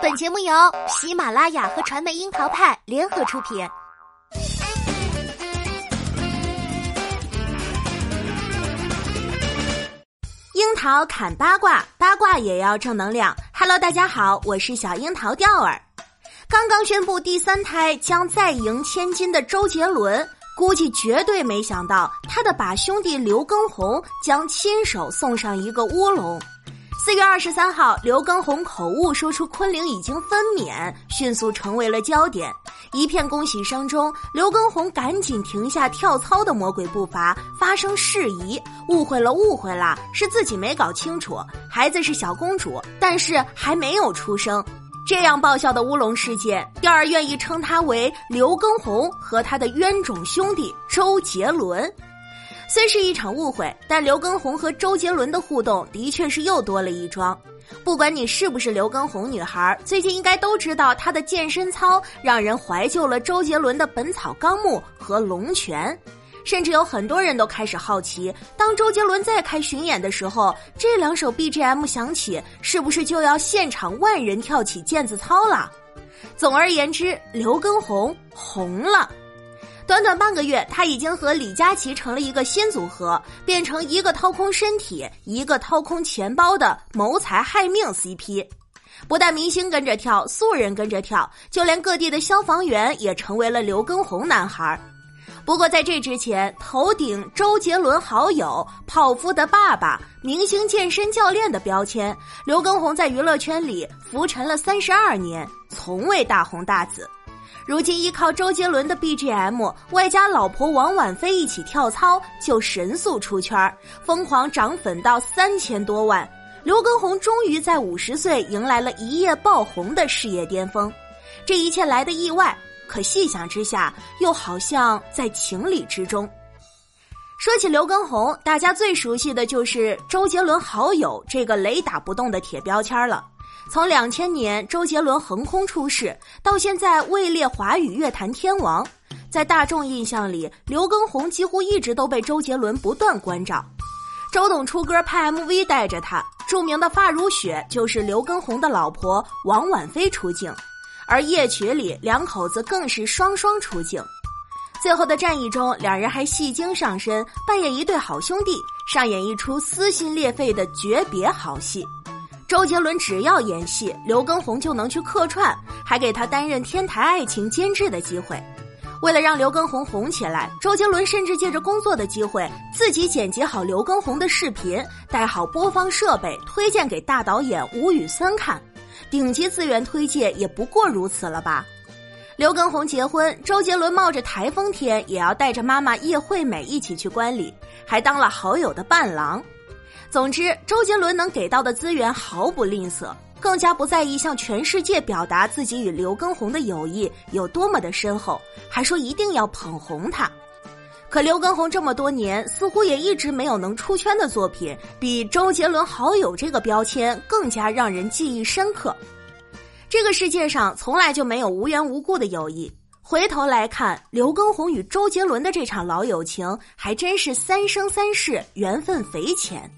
本节目由喜马拉雅和传媒樱桃派联合出品。樱桃砍八卦，八卦也要正能量。Hello，大家好，我是小樱桃钓儿。刚刚宣布第三胎将再迎千金的周杰伦，估计绝对没想到他的把兄弟刘畊宏将亲手送上一个乌龙。四月二十三号，刘畊宏口误说出昆凌已经分娩，迅速成为了焦点。一片恭喜声中，刘畊宏赶紧停下跳操的魔鬼步伐，发生事宜：“误会了，误会了，是自己没搞清楚，孩子是小公主，但是还没有出生。”这样爆笑的乌龙事件，调儿愿意称他为刘畊宏和他的冤种兄弟周杰伦。虽是一场误会，但刘畊宏和周杰伦的互动的确是又多了一桩。不管你是不是刘畊宏女孩，最近应该都知道他的健身操让人怀旧了周杰伦的《本草纲目》和《龙泉》，甚至有很多人都开始好奇，当周杰伦再开巡演的时候，这两首 BGM 响起，是不是就要现场万人跳起毽子操了？总而言之，刘畊宏红了。短短半个月，他已经和李佳琦成了一个新组合，变成一个掏空身体，一个掏空钱包的谋财害命 CP。不但明星跟着跳，素人跟着跳，就连各地的消防员也成为了刘畊宏男孩。不过在这之前，头顶周杰伦好友、泡芙的爸爸、明星健身教练的标签，刘畊宏在娱乐圈里浮沉了三十二年，从未大红大紫。如今依靠周杰伦的 BGM，外加老婆王婉菲一起跳操，就神速出圈，疯狂涨粉到三千多万。刘畊宏终于在五十岁迎来了一夜爆红的事业巅峰，这一切来的意外，可细想之下，又好像在情理之中。说起刘畊宏，大家最熟悉的就是周杰伦好友这个雷打不动的铁标签了。从两千年周杰伦横空出世到现在位列华语乐坛天王，在大众印象里，刘畊宏几乎一直都被周杰伦不断关照。周董出歌拍 MV 带着他，著名的《发如雪》就是刘畊宏的老婆王婉菲出镜，而夜曲里两口子更是双双出镜。最后的战役中，两人还戏精上身，扮演一对好兄弟，上演一出撕心裂肺的诀别好戏。周杰伦只要演戏，刘畊宏就能去客串，还给他担任天台爱情监制的机会。为了让刘畊宏红起来，周杰伦甚至借着工作的机会，自己剪辑好刘畊宏的视频，带好播放设备，推荐给大导演吴宇森看。顶级资源推介也不过如此了吧？刘畊宏结婚，周杰伦冒着台风天也要带着妈妈叶惠美一起去观礼，还当了好友的伴郎。总之，周杰伦能给到的资源毫不吝啬，更加不在意向全世界表达自己与刘畊宏的友谊有多么的深厚，还说一定要捧红他。可刘畊宏这么多年似乎也一直没有能出圈的作品，比周杰伦好友这个标签更加让人记忆深刻。这个世界上从来就没有无缘无故的友谊。回头来看，刘畊宏与周杰伦的这场老友情，还真是三生三世缘分匪浅。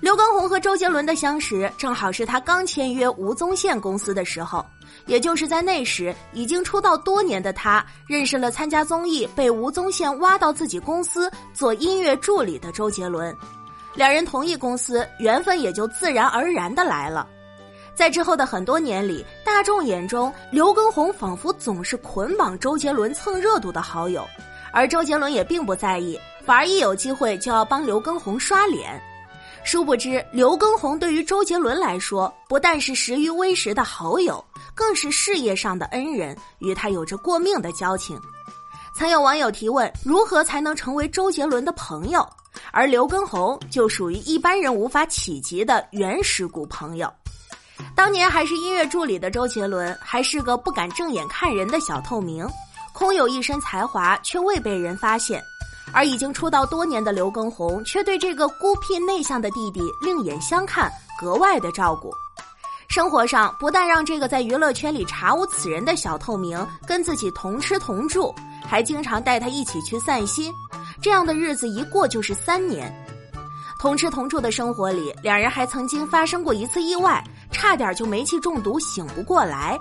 刘畊宏和周杰伦的相识，正好是他刚签约吴宗宪公司的时候，也就是在那时，已经出道多年的他，认识了参加综艺被吴宗宪挖到自己公司做音乐助理的周杰伦，两人同一公司，缘分也就自然而然的来了。在之后的很多年里，大众眼中刘畊宏仿佛总是捆绑周杰伦蹭热度的好友，而周杰伦也并不在意，反而一有机会就要帮刘畊宏刷脸。殊不知，刘畊宏对于周杰伦来说，不但是识于微时的好友，更是事业上的恩人，与他有着过命的交情。曾有网友提问：如何才能成为周杰伦的朋友？而刘畊宏就属于一般人无法企及的原始股朋友。当年还是音乐助理的周杰伦，还是个不敢正眼看人的小透明，空有一身才华，却未被人发现。而已经出道多年的刘畊宏，却对这个孤僻内向的弟弟另眼相看，格外的照顾。生活上不但让这个在娱乐圈里查无此人的小透明跟自己同吃同住，还经常带他一起去散心。这样的日子一过就是三年。同吃同住的生活里，两人还曾经发生过一次意外，差点就煤气中毒醒不过来。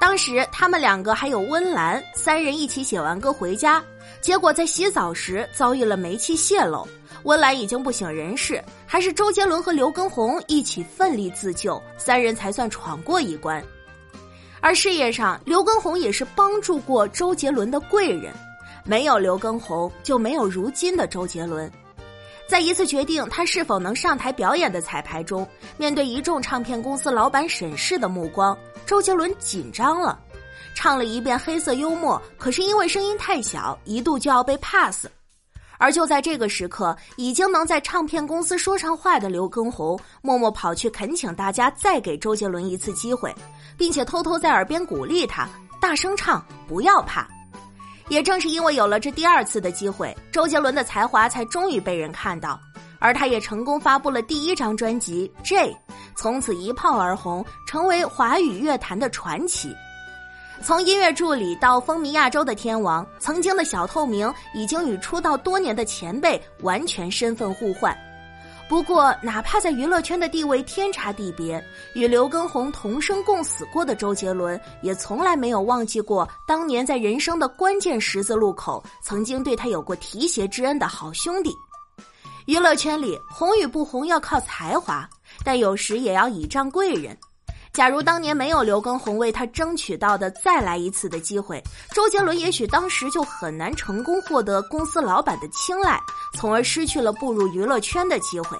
当时他们两个还有温岚，三人一起写完歌回家，结果在洗澡时遭遇了煤气泄漏，温岚已经不省人事，还是周杰伦和刘畊宏一起奋力自救，三人才算闯过一关。而事业上，刘畊宏也是帮助过周杰伦的贵人，没有刘畊宏，就没有如今的周杰伦。在一次决定他是否能上台表演的彩排中，面对一众唱片公司老板审视的目光。周杰伦紧张了，唱了一遍黑色幽默，可是因为声音太小，一度就要被 pass。而就在这个时刻，已经能在唱片公司说上话的刘畊宏，默默跑去恳请大家再给周杰伦一次机会，并且偷偷在耳边鼓励他：“大声唱，不要怕。”也正是因为有了这第二次的机会，周杰伦的才华才终于被人看到。而他也成功发布了第一张专辑《J》，从此一炮而红，成为华语乐坛的传奇。从音乐助理到风靡亚洲的天王，曾经的小透明已经与出道多年的前辈完全身份互换。不过，哪怕在娱乐圈的地位天差地别，与刘畊宏同生共死过的周杰伦，也从来没有忘记过当年在人生的关键十字路口，曾经对他有过提携之恩的好兄弟。娱乐圈里红与不红要靠才华，但有时也要倚仗贵人。假如当年没有刘畊宏为他争取到的再来一次的机会，周杰伦也许当时就很难成功获得公司老板的青睐，从而失去了步入娱乐圈的机会。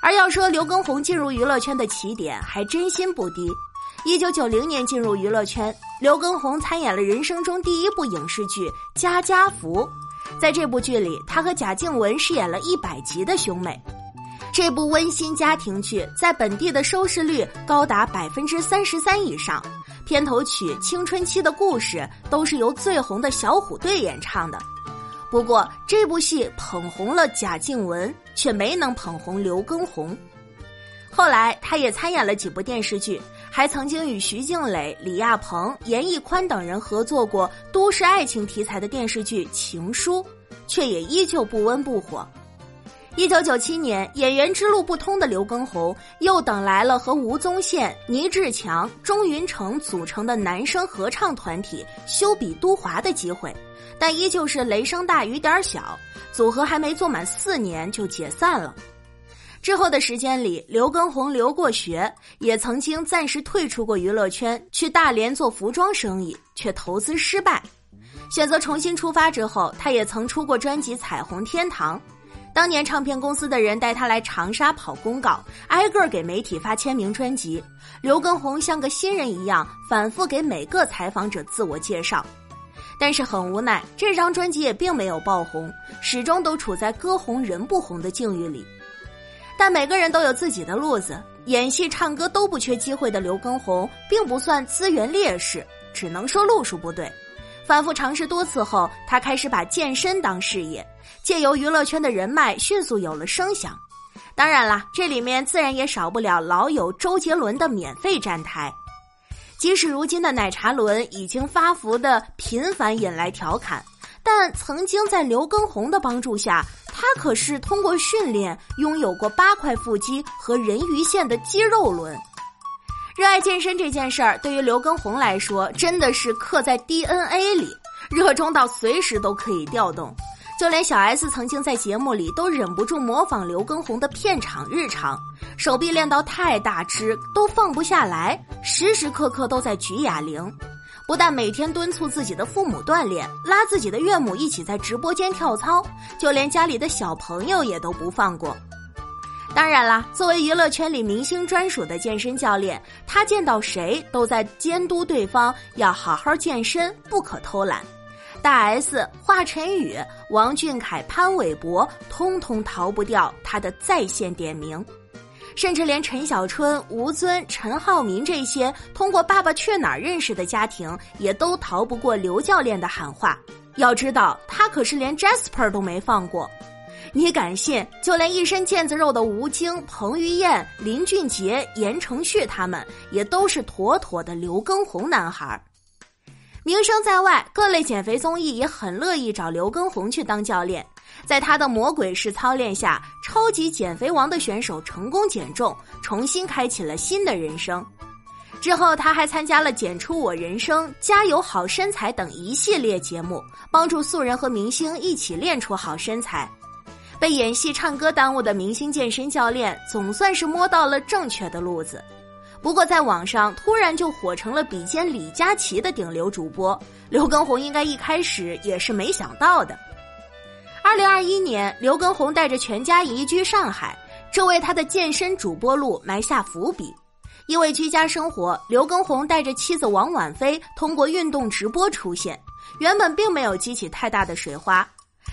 而要说刘畊宏进入娱乐圈的起点，还真心不低。一九九零年进入娱乐圈，刘畊宏参演了人生中第一部影视剧《家家福》。在这部剧里，他和贾静雯饰演了一百集的兄妹。这部温馨家庭剧在本地的收视率高达百分之三十三以上。片头曲《青春期的故事》都是由最红的小虎队演唱的。不过，这部戏捧红了贾静雯，却没能捧红刘畊宏。后来，他也参演了几部电视剧。还曾经与徐静蕾、李亚鹏、严屹宽等人合作过都市爱情题材的电视剧《情书》，却也依旧不温不火。一九九七年，演员之路不通的刘畊宏又等来了和吴宗宪、倪志强、钟云成组成的男声合唱团体修比都华的机会，但依旧是雷声大雨点小，组合还没做满四年就解散了。之后的时间里，刘畊宏留过学，也曾经暂时退出过娱乐圈，去大连做服装生意，却投资失败。选择重新出发之后，他也曾出过专辑《彩虹天堂》。当年唱片公司的人带他来长沙跑公告，挨个给媒体发签名专辑。刘畊宏像个新人一样，反复给每个采访者自我介绍。但是很无奈，这张专辑也并没有爆红，始终都处在歌红人不红的境遇里。但每个人都有自己的路子，演戏、唱歌都不缺机会的刘畊宏，并不算资源劣势，只能说路数不对。反复尝试多次后，他开始把健身当事业，借由娱乐圈的人脉，迅速有了声响。当然啦，这里面自然也少不了老友周杰伦的免费站台。即使如今的奶茶伦已经发福的频繁引来调侃，但曾经在刘畊宏的帮助下。他可是通过训练拥有过八块腹肌和人鱼线的肌肉轮。热爱健身这件事儿，对于刘畊宏来说，真的是刻在 DNA 里，热衷到随时都可以调动。就连小 S 曾经在节目里都忍不住模仿刘畊宏的片场日常，手臂练到太大只都放不下来，时时刻刻都在举哑铃。不但每天敦促自己的父母锻炼，拉自己的岳母一起在直播间跳操，就连家里的小朋友也都不放过。当然啦，作为娱乐圈里明星专属的健身教练，他见到谁都在监督对方要好好健身，不可偷懒。大 S、华晨宇、王俊凯、潘玮柏，通通逃不掉他的在线点名。甚至连陈小春、吴尊、陈浩民这些通过《爸爸去哪儿》认识的家庭，也都逃不过刘教练的喊话。要知道，他可是连 Jasper 都没放过。你敢信？就连一身腱子肉的吴京、彭于晏、林俊杰、言承旭他们，也都是妥妥的刘畊宏男孩。名声在外，各类减肥综艺也很乐意找刘畊宏去当教练。在他的魔鬼式操练下，超级减肥王的选手成功减重，重新开启了新的人生。之后，他还参加了《减出我人生》《加油好身材》等一系列节目，帮助素人和明星一起练出好身材。被演戏、唱歌耽误的明星健身教练，总算是摸到了正确的路子。不过，在网上突然就火成了比肩李佳琦的顶流主播，刘畊宏应该一开始也是没想到的。二零二一年，刘畊宏带着全家移居上海，这为他的健身主播路埋下伏笔。因为居家生活，刘畊宏带着妻子王婉菲通过运动直播出现，原本并没有激起太大的水花。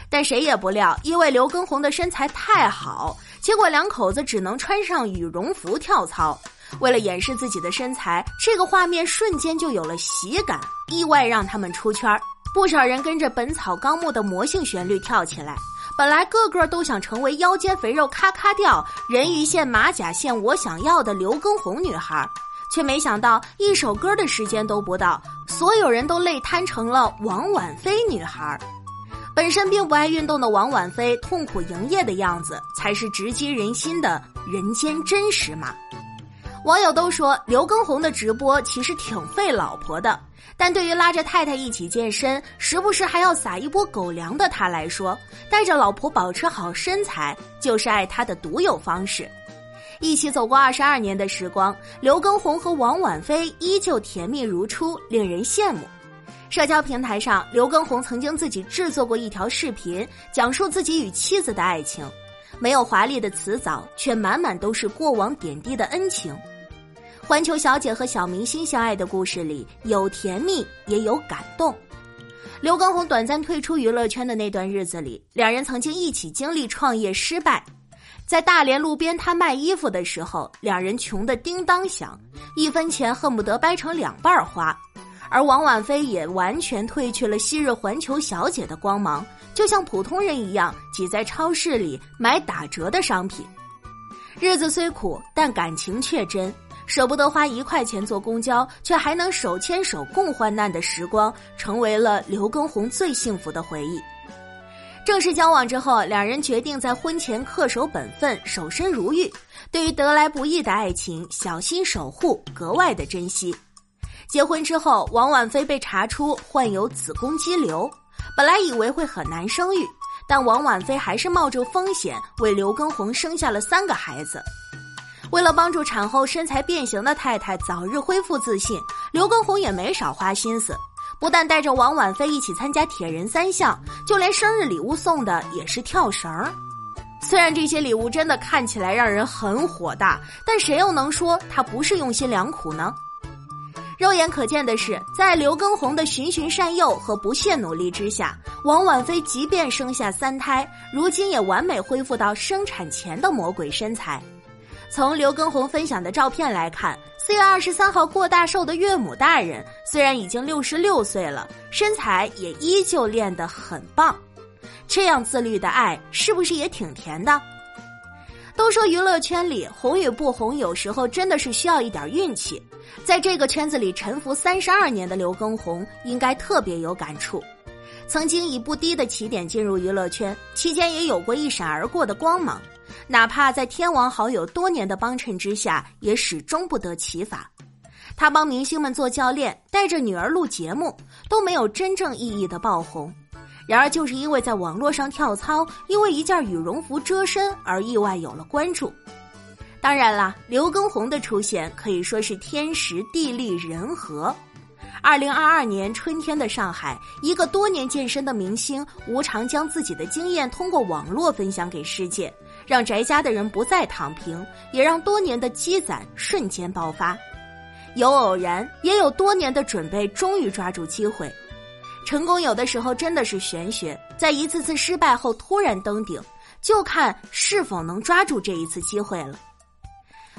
但谁也不料，因为刘畊宏的身材太好，结果两口子只能穿上羽绒服跳操。为了掩饰自己的身材，这个画面瞬间就有了喜感，意外让他们出圈儿。不少人跟着《本草纲目》的魔性旋律跳起来，本来个个都想成为腰间肥肉咔咔掉、人鱼线马甲线我想要的刘畊宏女孩，却没想到一首歌的时间都不到，所有人都累瘫成了王婉菲女孩。本身并不爱运动的王婉菲痛苦营业的样子，才是直击人心的人间真实嘛。网友都说刘畊宏的直播其实挺费老婆的，但对于拉着太太一起健身，时不时还要撒一波狗粮的他来说，带着老婆保持好身材就是爱他的独有方式。一起走过二十二年的时光，刘畊宏和王婉菲依旧甜蜜如初，令人羡慕。社交平台上，刘畊宏曾经自己制作过一条视频，讲述自己与妻子的爱情，没有华丽的辞藻，却满满都是过往点滴的恩情。环球小姐和小明星相爱的故事里，有甜蜜，也有感动。刘畊宏短暂退出娱乐圈的那段日子里，两人曾经一起经历创业失败，在大连路边摊卖衣服的时候，两人穷得叮当响，一分钱恨不得掰成两半花。而王婉菲也完全褪去了昔日环球小姐的光芒，就像普通人一样挤在超市里买打折的商品。日子虽苦，但感情却真，舍不得花一块钱坐公交，却还能手牵手共患难的时光，成为了刘畊宏最幸福的回忆。正式交往之后，两人决定在婚前恪守本分，守身如玉。对于得来不易的爱情，小心守护，格外的珍惜。结婚之后，王婉菲被查出患有子宫肌瘤，本来以为会很难生育，但王婉菲还是冒着风险为刘畊宏生下了三个孩子。为了帮助产后身材变形的太太早日恢复自信，刘畊宏也没少花心思，不但带着王婉菲一起参加铁人三项，就连生日礼物送的也是跳绳。虽然这些礼物真的看起来让人很火大，但谁又能说他不是用心良苦呢？肉眼可见的是，在刘畊宏的循循善诱和不懈努力之下，王婉菲即便生下三胎，如今也完美恢复到生产前的魔鬼身材。从刘畊宏分享的照片来看，四月二十三号过大寿的岳母大人虽然已经六十六岁了，身材也依旧练得很棒。这样自律的爱，是不是也挺甜的？都说娱乐圈里红与不红，有时候真的是需要一点运气。在这个圈子里沉浮三十二年的刘畊宏，应该特别有感触。曾经以不低的起点进入娱乐圈，期间也有过一闪而过的光芒。哪怕在天王好友多年的帮衬之下，也始终不得其法。他帮明星们做教练，带着女儿录节目，都没有真正意义的爆红。然而，就是因为在网络上跳操，因为一件羽绒服遮身而意外有了关注。当然啦，刘畊宏的出现可以说是天时地利人和。二零二二年春天的上海，一个多年健身的明星无偿将自己的经验通过网络分享给世界，让宅家的人不再躺平，也让多年的积攒瞬间爆发。有偶然，也有多年的准备，终于抓住机会。成功有的时候真的是玄学，在一次次失败后突然登顶，就看是否能抓住这一次机会了。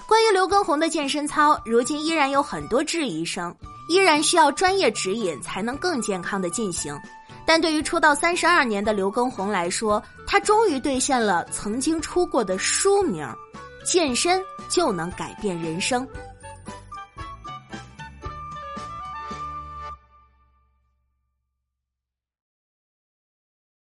关于刘畊宏的健身操，如今依然有很多质疑声，依然需要专业指引才能更健康的进行。但对于出道三十二年的刘畊宏来说，他终于兑现了曾经出过的书名：健身就能改变人生。